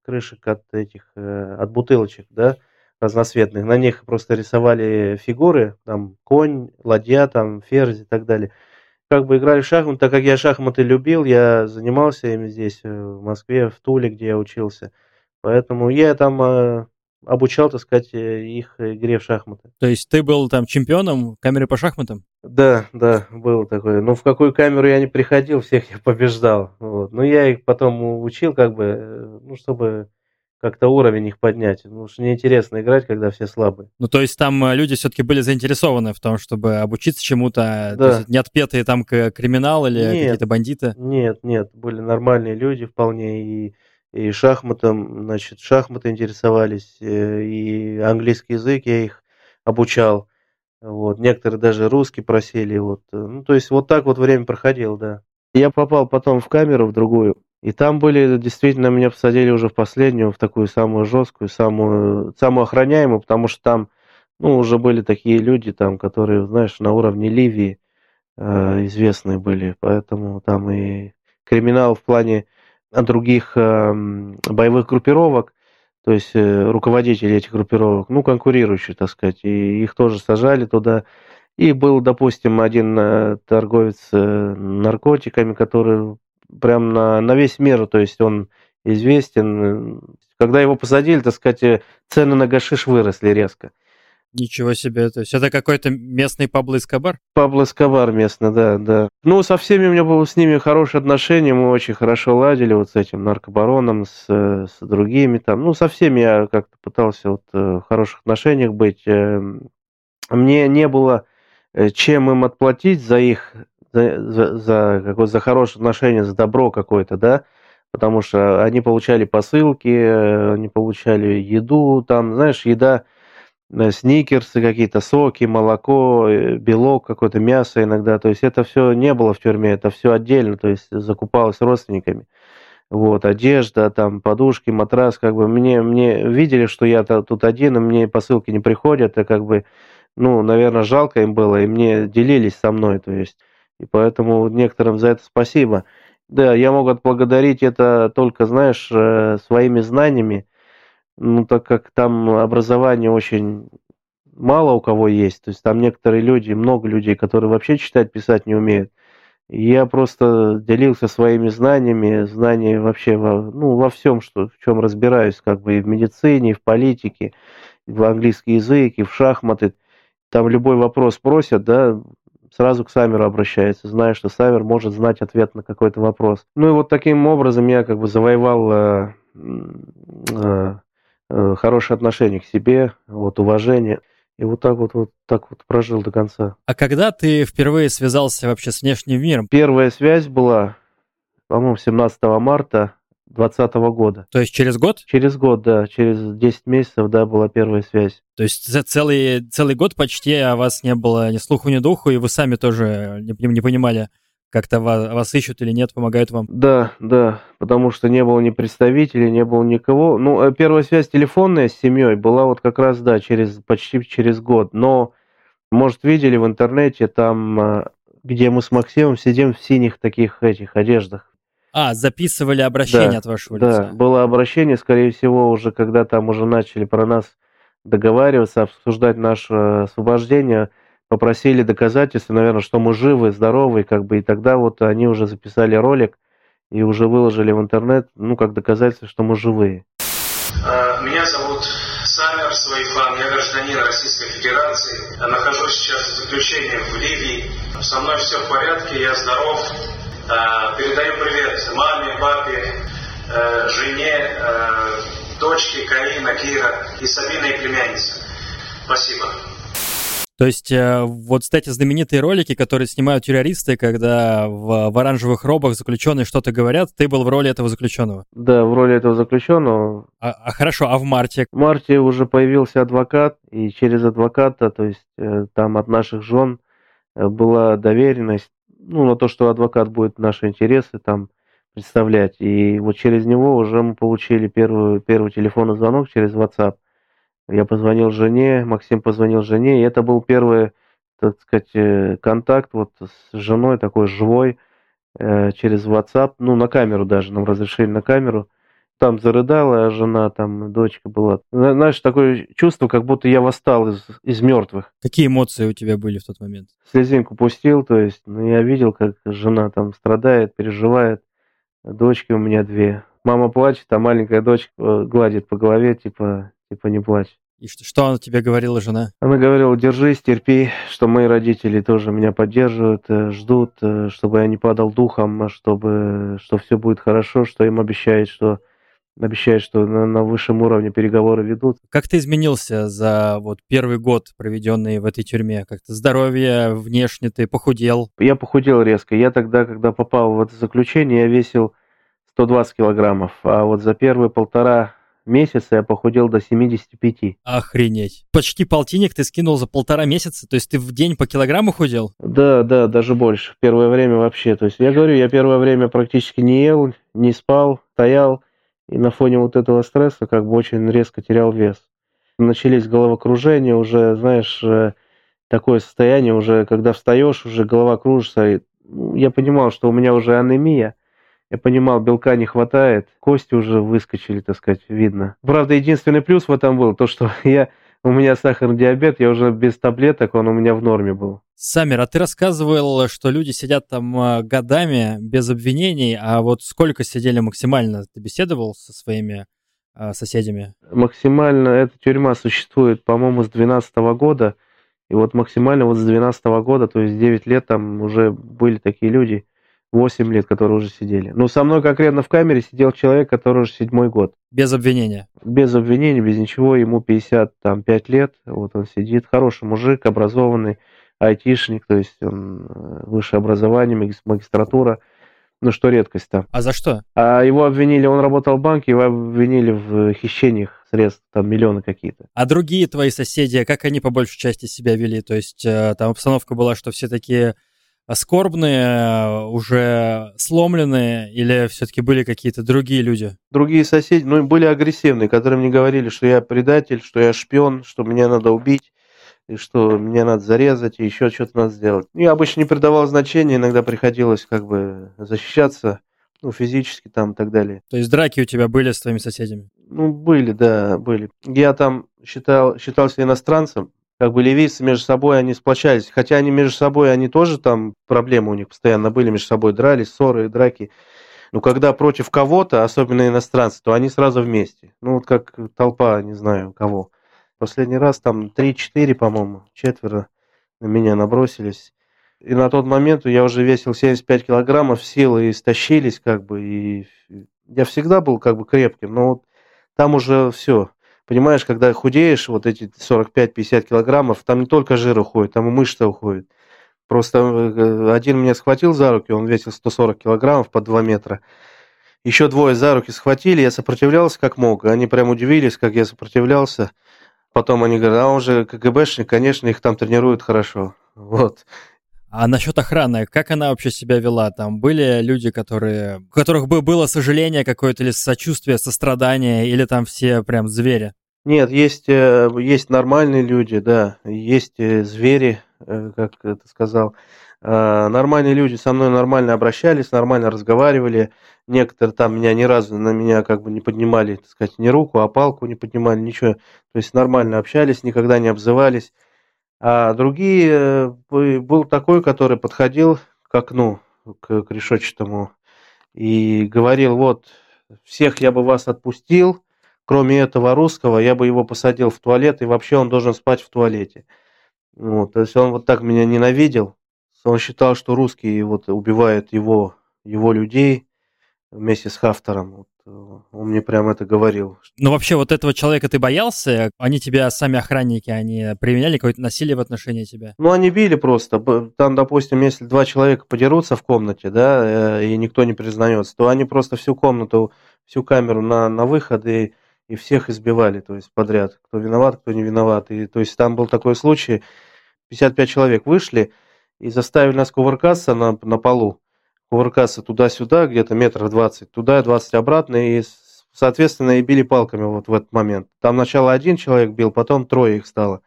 крышек от этих, э, от бутылочек, да, разноцветных. На них просто рисовали фигуры, там конь, ладья, там ферзь и так далее. Как бы играли в шахматы, так как я шахматы любил, я занимался ими здесь, э, в Москве, в Туле, где я учился. Поэтому я там э, обучал, так сказать, их игре в шахматы. То есть ты был там чемпионом в камере по шахматам? Да, да, был такой. Но в какую камеру я не приходил, всех я побеждал. Вот. Но я их потом учил, как бы, ну, чтобы как-то уровень их поднять. Ну уж неинтересно играть, когда все слабые. Ну, то есть там э, люди все-таки были заинтересованы в том, чтобы обучиться чему-то, да. то есть не отпетые там криминал или какие-то бандиты? Нет, нет, были нормальные люди вполне, и, и шахматом, значит, шахматы интересовались, э, и английский язык я их обучал. Вот. Некоторые даже русский просили. Вот. Ну, то есть вот так вот время проходило, да. Я попал потом в камеру, в другую. И там были, действительно, меня посадили уже в последнюю, в такую самую жесткую, самую, самую охраняемую, потому что там, ну, уже были такие люди, там, которые, знаешь, на уровне Ливии э, известные были. Поэтому там и криминал в плане других э, боевых группировок, то есть э, руководители этих группировок, ну, конкурирующие, так сказать, и их тоже сажали туда. И был, допустим, один э, торговец э, наркотиками, который прям на, на весь мир, то есть он известен. Когда его посадили, так сказать, цены на гашиш выросли резко. Ничего себе, то есть это какой-то местный Пабло Эскобар? Пабло Эскобар местный, да, да. Ну, со всеми у меня было с ними хорошие отношения, мы очень хорошо ладили вот с этим наркобароном, с, с другими там. Ну, со всеми я как-то пытался вот э, в хороших отношениях быть. Эм, мне не было э, чем им отплатить за их, за, за, за, за хорошее отношение, за добро какое-то, да, потому что они получали посылки, э, они получали еду, там, знаешь, еда сникерсы какие-то, соки, молоко, э, белок какое-то, мясо иногда. То есть это все не было в тюрьме, это все отдельно, то есть закупалось родственниками. Вот, одежда, там, подушки, матрас, как бы мне, мне видели, что я тут один, и мне посылки не приходят, и как бы, ну, наверное, жалко им было, и мне делились со мной, то есть, и поэтому некоторым за это спасибо. Да, я могу отблагодарить это только, знаешь, э, своими знаниями, ну, так как там образование очень мало у кого есть, то есть там некоторые люди, много людей, которые вообще читать, писать не умеют. Я просто делился своими знаниями, знания вообще во, ну, во всем, что, в чем разбираюсь, как бы и в медицине, и в политике, и в английский язык, и в шахматы. Там любой вопрос просят, да, сразу к Самеру обращается, зная, что Самер может знать ответ на какой-то вопрос. Ну и вот таким образом я как бы завоевал э, Э, хорошее отношение к себе, вот уважение. И вот так вот, вот так вот прожил до конца. А когда ты впервые связался вообще с внешним миром? Первая связь была, по-моему, 17 марта 2020 года. То есть через год? Через год, да. Через 10 месяцев, да, была первая связь. То есть за целый, целый год почти о вас не было ни слуху, ни духу, и вы сами тоже не, не понимали, как-то вас, вас ищут или нет, помогают вам? Да, да, потому что не было ни представителей, не было никого. Ну, э, первая связь телефонная с семьей была вот как раз, да, через, почти через год. Но, может, видели в интернете там, э, где мы с Максимом сидим в синих таких этих одеждах. А, записывали обращение да, от вашего лица. Да, было обращение, скорее всего, уже когда там уже начали про нас договариваться, обсуждать наше освобождение – попросили доказательства, наверное, что мы живы, здоровы, как бы, и тогда вот они уже записали ролик и уже выложили в интернет, ну, как доказательство, что мы живые. А, меня зовут Самер Свайфан, я гражданин Российской Федерации. Я нахожусь сейчас в заключении в Ливии. Со мной все в порядке, я здоров. А, передаю привет маме, папе, э, жене, дочке Карина, Кира и Сабина и племянница. Спасибо. То есть э, вот, кстати, знаменитые ролики, которые снимают террористы, когда в, в оранжевых робах заключенные что-то говорят, ты был в роли этого заключенного? Да, в роли этого заключенного. А, а хорошо, а в марте? В марте уже появился адвокат, и через адвоката, то есть э, там от наших жен э, была доверенность, ну, на то, что адвокат будет наши интересы там представлять. И вот через него уже мы получили первую, первый телефонный звонок через WhatsApp. Я позвонил жене, Максим позвонил жене, и это был первый, так сказать, э, контакт вот с женой, такой живой, э, через WhatsApp, ну, на камеру даже, нам разрешили на камеру. Там зарыдала жена, там дочка была. Знаешь, такое чувство, как будто я восстал из, из мертвых. Какие эмоции у тебя были в тот момент? Слезинку пустил, то есть, ну, я видел, как жена там страдает, переживает. Дочки у меня две. Мама плачет, а маленькая дочка э, гладит по голове, типа, типа не плачь. И что, что она тебе говорила, жена? Она говорила, держись, терпи, что мои родители тоже меня поддерживают, э, ждут, э, чтобы я не падал духом, чтобы, что все будет хорошо, что им обещает, что обещают, что на, на высшем уровне переговоры ведут. Как ты изменился за вот первый год, проведенный в этой тюрьме? Как-то здоровье, внешне ты похудел? Я похудел резко. Я тогда, когда попал в это заключение, я весил 120 килограммов, а вот за первые полтора месяца я похудел до 75. Охренеть. Почти полтинник ты скинул за полтора месяца? То есть ты в день по килограмму худел? Да, да, даже больше. Первое время вообще. То есть я говорю, я первое время практически не ел, не спал, стоял. И на фоне вот этого стресса как бы очень резко терял вес. Начались головокружения, уже, знаешь, э, такое состояние уже, когда встаешь, уже голова кружится. Ну, я понимал, что у меня уже анемия – я понимал, белка не хватает, кости уже выскочили, так сказать, видно. Правда, единственный плюс в этом был то, что я, у меня сахарный диабет, я уже без таблеток, он у меня в норме был. Самир, а ты рассказывал, что люди сидят там а, годами без обвинений, а вот сколько сидели максимально? Ты беседовал со своими а, соседями? Максимально эта тюрьма существует, по-моему, с 2012 года. И вот максимально вот с 2012 года, то есть 9 лет там уже были такие люди. 8 лет, которые уже сидели. Но со мной конкретно в камере сидел человек, который уже седьмой год. Без обвинения? Без обвинения, без ничего. Ему 55 лет. Вот он сидит. Хороший мужик, образованный, айтишник, то есть он э, высшее образование, магистратура. Ну, что редкость там. А за что? А его обвинили, он работал в банке, его обвинили в хищениях средств, там миллионы какие-то. А другие твои соседи, как они по большей части себя вели? То есть э, там обстановка была, что все такие скорбные, уже сломленные, или все-таки были какие-то другие люди? Другие соседи, ну, были агрессивные, которые мне говорили, что я предатель, что я шпион, что меня надо убить, и что меня надо зарезать, и еще что-то надо сделать. Я обычно не придавал значения, иногда приходилось как бы защищаться, ну, физически там и так далее. То есть драки у тебя были с твоими соседями? Ну, были, да, были. Я там считал, считался иностранцем, как бы ливийцы между собой, они сплочались. Хотя они между собой, они тоже там, проблемы у них постоянно были, между собой дрались, ссоры, драки. Но когда против кого-то, особенно иностранцы, то они сразу вместе. Ну, вот как толпа, не знаю, кого. Последний раз там 3-4, по-моему, четверо на меня набросились. И на тот момент я уже весил 75 килограммов, силы истощились, как бы, и я всегда был как бы крепким, но вот там уже все понимаешь, когда худеешь, вот эти 45-50 килограммов, там не только жир уходит, там и мышца уходит. Просто э, один меня схватил за руки, он весил 140 килограммов по 2 метра. Еще двое за руки схватили, я сопротивлялся как мог. Они прям удивились, как я сопротивлялся. Потом они говорят, а он же КГБшник, конечно, их там тренируют хорошо. Вот. А насчет охраны, как она вообще себя вела? Там были люди, которые, у которых бы было сожаление какое-то или сочувствие, сострадание, или там все прям звери? Нет, есть, э, есть нормальные люди, да, есть э, звери, э, как ты сказал. Нормальные люди со мной нормально обращались, нормально разговаривали. Некоторые там меня ни разу на меня как бы не поднимали, так сказать, ни руку, а палку не поднимали, ничего. То есть нормально общались, никогда не обзывались. А другие, был такой, который подходил к окну, к, к решетчатому, и говорил, вот, всех я бы вас отпустил, кроме этого русского, я бы его посадил в туалет, и вообще он должен спать в туалете. Вот, то есть он вот так меня ненавидел, он считал, что русские вот убивают его, его людей вместе с Хафтером. Вот, он мне прям это говорил. Ну, вообще, вот этого человека ты боялся? Они тебя, сами охранники, они применяли какое-то насилие в отношении тебя? Ну, они били просто. Там, допустим, если два человека подерутся в комнате, да, э, и никто не признается, то они просто всю комнату, всю камеру на, на выход и, и всех избивали, то есть подряд. Кто виноват, кто не виноват. И, то есть там был такой случай, 55 человек вышли и заставили нас кувыркаться на, на полу кувыркаться туда-сюда, где-то метров 20, туда 20 обратно, и, соответственно, и били палками вот в этот момент. Там сначала один человек бил, потом трое их стало.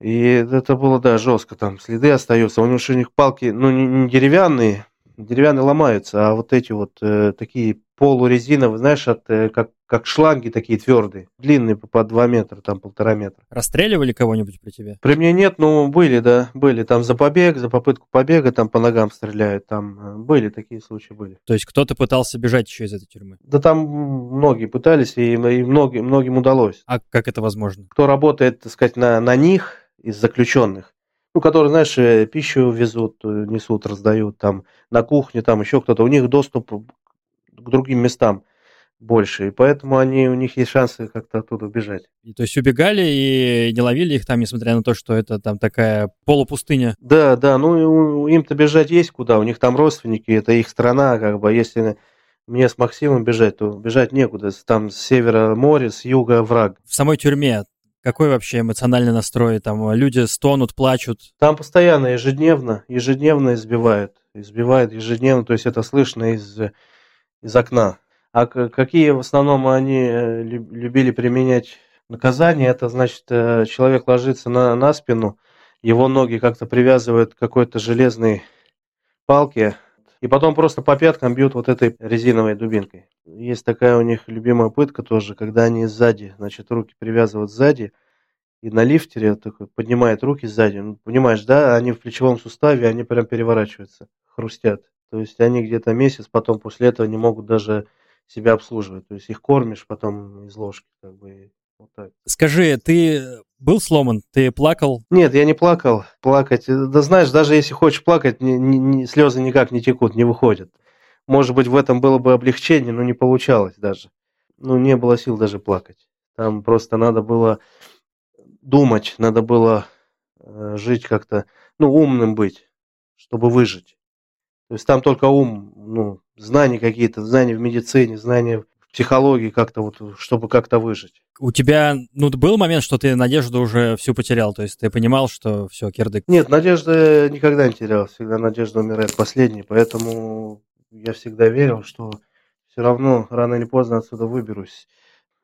И это было, да, жестко, там следы остаются. У них палки, ну, не деревянные, деревянные ломаются, а вот эти вот э, такие полурезиновые, знаешь, от, э, как, как шланги такие твердые, длинные по 2 метра, там полтора метра. Расстреливали кого-нибудь при тебе? При мне нет, но были, да, были. Там за побег, за попытку побега, там по ногам стреляют, там э, были такие случаи, были. То есть кто-то пытался бежать еще из этой тюрьмы? Да там многие пытались, и, и многим, многим удалось. А как это возможно? Кто работает, так сказать, на, на них, из заключенных, ну, которые, знаешь, э, пищу везут, э, несут, раздают там на кухне, там еще кто-то, у них доступ к другим местам больше, и поэтому они, у них есть шансы как-то оттуда убежать. И, то есть убегали и не ловили их там, несмотря на то, что это там такая полупустыня? Да, да, ну им-то бежать есть куда, у них там родственники, это их страна, как бы, если мне с Максимом бежать, то бежать некуда, там с севера море, с юга враг. В самой тюрьме какой вообще эмоциональный настрой? Там люди стонут, плачут? Там постоянно, ежедневно, ежедневно избивают, избивают ежедневно, то есть это слышно из, из окна. А какие в основном они э, любили применять наказания, это значит, э, человек ложится на, на спину, его ноги как-то привязывают к какой-то железной палке, и потом просто по пяткам бьют вот этой резиновой дубинкой. Есть такая у них любимая пытка тоже, когда они сзади, значит, руки привязывают сзади, и на лифтере такой поднимает руки сзади. Ну, понимаешь, да, они в плечевом суставе, они прям переворачиваются, хрустят. То есть они где-то месяц потом после этого не могут даже себя обслуживать. То есть их кормишь потом из ложки, как бы, вот так. Скажи, ты был сломан? Ты плакал? Нет, я не плакал. Плакать, да знаешь, даже если хочешь плакать, не, не, не, слезы никак не текут, не выходят. Может быть, в этом было бы облегчение, но не получалось даже. Ну, не было сил даже плакать. Там просто надо было думать, надо было э, жить как-то, ну, умным быть, чтобы выжить. То есть там только ум, ну, знания какие-то, знания в медицине, знания в психологии как-то вот, чтобы как-то выжить. У тебя, ну, был момент, что ты надежду уже всю потерял, то есть ты понимал, что все, кирдык? Нет, надежды никогда не терял, всегда надежда умирает последней, поэтому я всегда верил, что все равно рано или поздно отсюда выберусь.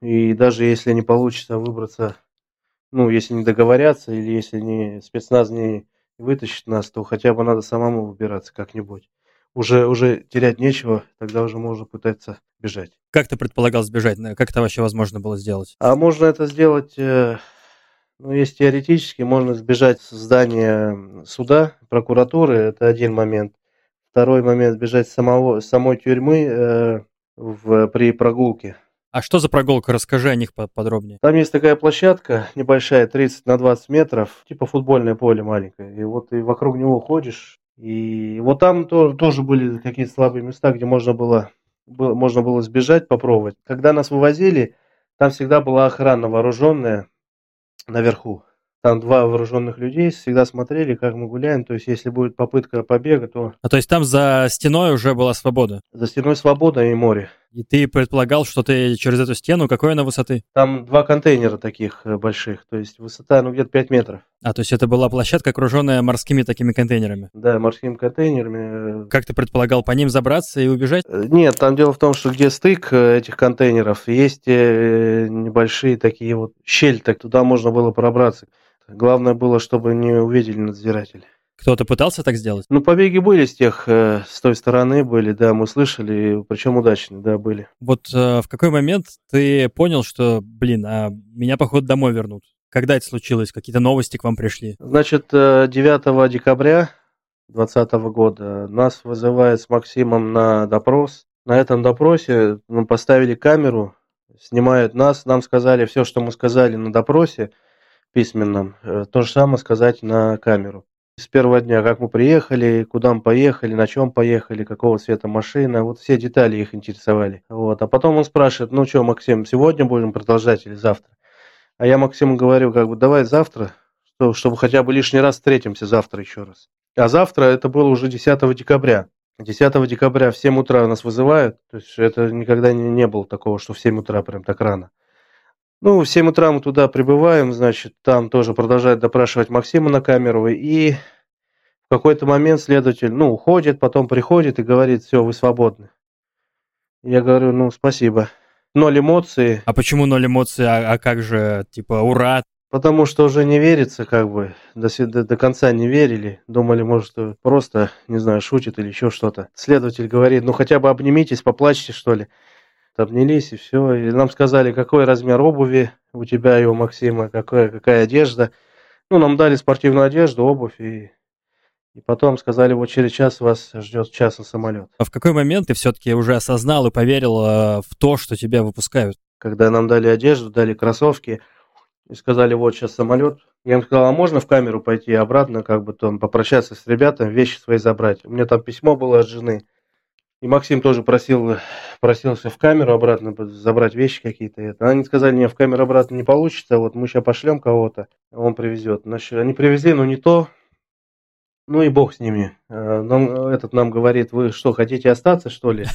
И даже если не получится выбраться, ну, если не договорятся, или если не спецназ не вытащит нас, то хотя бы надо самому выбираться как-нибудь уже, уже терять нечего, тогда уже можно пытаться бежать. Как ты предполагал сбежать? Как это вообще возможно было сделать? А можно это сделать, э, ну, если теоретически, можно сбежать с здания суда, прокуратуры, это один момент. Второй момент, сбежать с самого, самой тюрьмы э, в, при прогулке. А что за прогулка? Расскажи о них подробнее. Там есть такая площадка небольшая, 30 на 20 метров, типа футбольное поле маленькое. И вот ты вокруг него ходишь, и вот там то, тоже были какие-то слабые места, где можно было, было, можно было сбежать, попробовать. Когда нас вывозили, там всегда была охрана вооруженная наверху. Там два вооруженных людей всегда смотрели, как мы гуляем. То есть, если будет попытка побега, то... А то есть там за стеной уже была свобода? За стеной свобода и море. И ты предполагал, что ты через эту стену, какой она высоты? Там два контейнера таких э, больших, то есть высота, ну, где-то 5 метров. А, то есть это была площадка, окруженная морскими такими контейнерами? Да, морскими контейнерами. Как ты предполагал, по ним забраться и убежать? Э, нет, там дело в том, что где стык э, этих контейнеров, есть небольшие такие вот щель, так туда можно было пробраться. Главное было, чтобы не увидели надзиратели. Кто-то пытался так сделать? Ну, побеги были с тех, э, с той стороны были, да, мы слышали, причем удачные, да, были. Вот э, в какой момент ты понял, что, блин, а меня, походу, домой вернут? Когда это случилось? Какие-то новости к вам пришли? Значит, 9 э, декабря 2020 года нас вызывают с Максимом на допрос. На этом допросе мы поставили камеру, снимают нас, нам сказали все, что мы сказали на допросе письменном, э, то же самое сказать на камеру с первого дня, как мы приехали, куда мы поехали, на чем поехали, какого цвета машина, вот все детали их интересовали. Вот. А потом он спрашивает, ну что, Максим, сегодня будем продолжать или завтра? А я Максиму говорю, как бы, давай завтра, что, чтобы хотя бы лишний раз встретимся завтра еще раз. А завтра это было уже 10 декабря. 10 декабря в 7 утра нас вызывают, то есть это никогда не, не было такого, что в 7 утра прям так рано. Ну, в 7 утра мы туда прибываем, значит, там тоже продолжает допрашивать Максима на камеру, и в какой-то момент следователь, ну, уходит, потом приходит и говорит, все, вы свободны. Я говорю, ну, спасибо. Ноль эмоций. А почему ноль эмоций? А, а как же, типа, ура? Потому что уже не верится, как бы, до, до, до конца не верили. Думали, может, просто, не знаю, шутит или еще что-то. Следователь говорит, ну, хотя бы обнимитесь, поплачьте, что ли обнялись и все. И нам сказали, какой размер обуви у тебя и у Максима, какая, какая одежда. Ну, нам дали спортивную одежду, обувь и и потом сказали, вот через час вас ждет час на самолет. А в какой момент ты все-таки уже осознал и поверил э, в то, что тебя выпускают? Когда нам дали одежду, дали кроссовки и сказали, вот сейчас самолет. Я им сказал, а можно в камеру пойти обратно, как бы там попрощаться с ребятами, вещи свои забрать. У меня там письмо было от жены И Максим тоже просил, просился в камеру обратно забрать вещи какие-то. Это. Они сказали, не, в камеру обратно не получится, вот мы сейчас пошлем кого-то, он привезет. Значит, они привезли, но не то, ну и бог с ними. Э, нам, этот нам говорит, вы что, хотите остаться, что ли?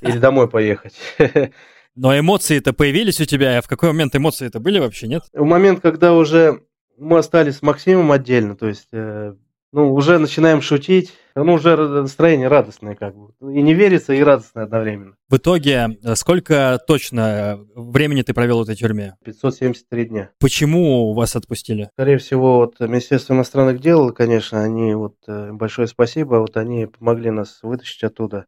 Или домой поехать? Но эмоции-то появились у тебя, а в какой момент эмоции-то были вообще, нет? В момент, когда уже мы остались с Максимом отдельно, то есть э, ну, уже начинаем шутить, ну, уже настроение радостное как бы. И не верится, и радостное одновременно. В итоге, э, сколько точно э, времени ты провел в этой тюрьме? 573 дня. Почему вас отпустили? Скорее всего, вот Министерство иностранных дел, конечно, они, вот, э, большое спасибо, вот они помогли нас вытащить оттуда.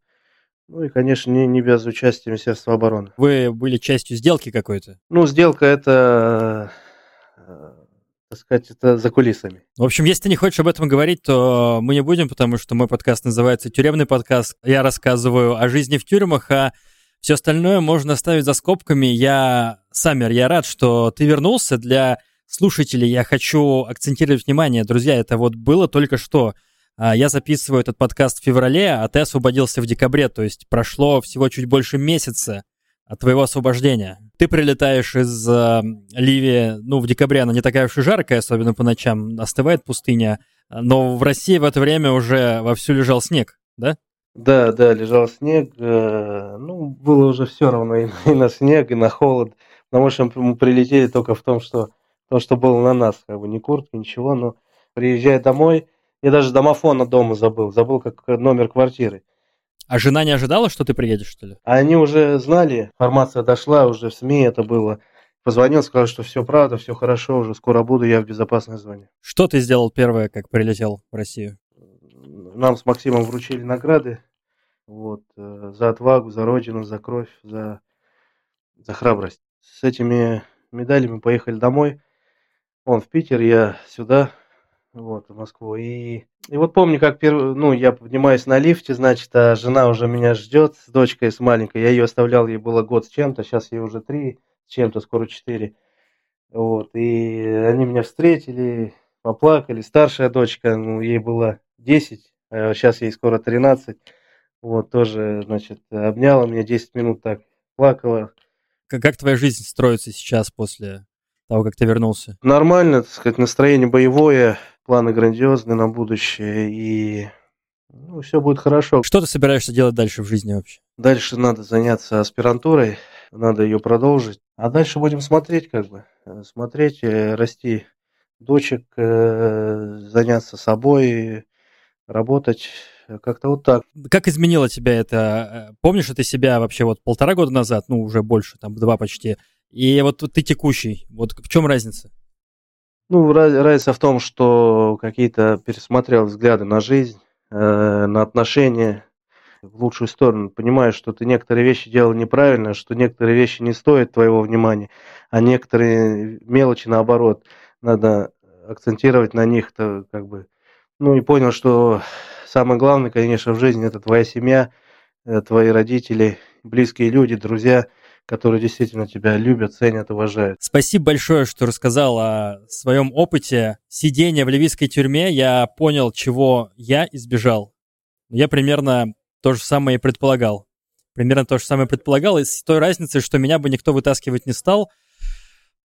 Ну и, конечно, не, не без участия Министерства обороны. Вы были частью сделки какой-то? Ну, сделка это так сказать, это за кулисами. В общем, если ты не хочешь об этом говорить, то мы не будем, потому что мой подкаст называется «Тюремный подкаст». Я рассказываю о жизни в тюрьмах, а все остальное можно оставить за скобками. Я, Самер, я рад, что ты вернулся. Для слушателей я хочу акцентировать внимание. Друзья, это вот было только что. А, я записываю этот подкаст в феврале, а ты освободился в декабре, то есть прошло всего чуть больше месяца от твоего освобождения. Ты прилетаешь из э, Ливии, ну, в декабре она не такая уж и жаркая, особенно по ночам, остывает пустыня, но в России в это время уже вовсю лежал снег, да? Да, да, лежал снег, э, ну, было уже все равно и, и на снег, и на холод, потому что мы прилетели только в том, что то, что было на нас, как бы ни куртки, ничего, но приезжая домой, я даже домофона дома забыл, забыл как номер квартиры. А жена не ожидала, что ты приедешь, что ли? Они уже знали, информация дошла, уже в СМИ это было. Позвонил, сказал, что все правда, все хорошо, уже скоро буду, я в безопасной зоне. Что ты сделал первое, как прилетел в Россию? Нам с Максимом вручили награды вот, э, за отвагу, за родину, за кровь, за, за храбрость. С этими медалями поехали домой. Он в Питер, я сюда вот, в Москву. И, и вот помню, как первый, ну, я поднимаюсь на лифте, значит, а жена уже меня ждет с дочкой, с маленькой. Я ее оставлял, ей было год с чем-то, сейчас ей уже три с чем-то, скоро четыре. Вот, и они меня встретили, поплакали. Старшая дочка, ну, ей было 10, а сейчас ей скоро 13. Вот, тоже, значит, обняла меня 10 минут так, плакала. Как, как твоя жизнь строится сейчас после того, как ты вернулся? Нормально, так сказать, настроение боевое планы грандиозные на будущее, и ну, все будет хорошо. Что ты собираешься делать дальше в жизни вообще? Дальше надо заняться аспирантурой, надо ее продолжить. А дальше будем смотреть, как бы, э, смотреть, э, расти дочек, э, заняться собой, работать, как-то вот так. Как изменило тебя это? Помнишь ты себя вообще вот полтора года назад, ну уже больше, там два почти, и вот ты текущий, вот в чем разница? Ну, разница в том, что какие-то пересмотрел взгляды на жизнь, э, на отношения в лучшую сторону. Понимаешь, что ты некоторые вещи делал неправильно, что некоторые вещи не стоят твоего внимания, а некоторые мелочи, наоборот, надо акцентировать на них, то как бы, ну и понял, что самое главное, конечно, в жизни это твоя семья, э, твои родители, близкие люди, друзья – которые действительно тебя любят, ценят, уважают. Спасибо большое, что рассказал о своем опыте сидения в ливийской тюрьме. Я понял, чего я избежал. Я примерно то же самое и предполагал. Примерно то же самое предполагал, и с той разницей, что меня бы никто вытаскивать не стал,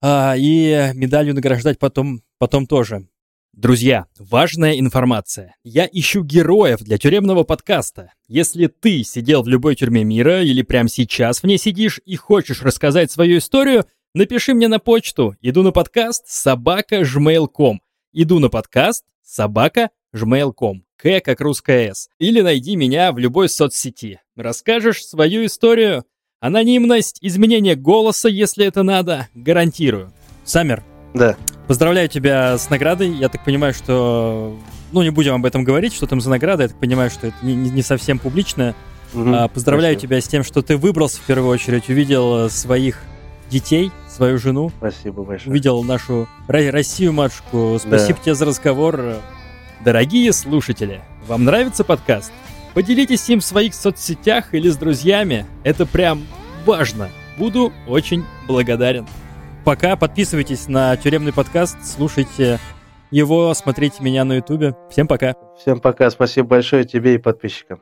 а, и медалью награждать потом, потом тоже. Друзья, важная информация. Я ищу героев для тюремного подкаста. Если ты сидел в любой тюрьме мира или прямо сейчас в ней сидишь и хочешь рассказать свою историю, напиши мне на почту. Иду на подкаст собака gmail.com. Иду на подкаст собака gmail.com. К как русская С. Или найди меня в любой соцсети. Расскажешь свою историю. Анонимность, изменение голоса, если это надо, гарантирую. Саммер. Да. Поздравляю тебя с наградой. Я так понимаю, что... Ну, не будем об этом говорить, что там за награда. Я так понимаю, что это не, не совсем публично. Угу, а, поздравляю спасибо. тебя с тем, что ты выбрался в первую очередь, увидел э, своих детей, свою жену. Спасибо большое. Увидел нашу Россию, матушку. Спасибо да. тебе за разговор. Дорогие слушатели, вам нравится подкаст? Поделитесь им в своих соцсетях или с друзьями. Это прям важно. Буду очень благодарен. Пока подписывайтесь на тюремный подкаст, слушайте его, смотрите меня на ютубе. Всем пока. Всем пока, спасибо большое тебе и подписчикам.